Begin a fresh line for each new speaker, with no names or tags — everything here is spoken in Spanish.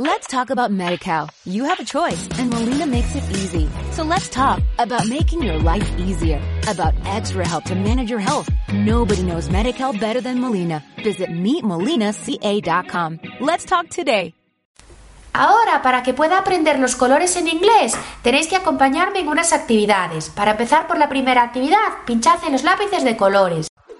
Let's talk about MediCal. You have a choice and Molina makes it easy. So let's talk about making your life easier, about extra help to manage your health. Nobody knows MediCal better than Molina. Visit meetmolinaca.com. Let's talk today.
Ahora, para que pueda aprender los colores en inglés, tenéis que acompañarme en unas actividades. Para empezar por la primera actividad, pinchad en los lápices de colores.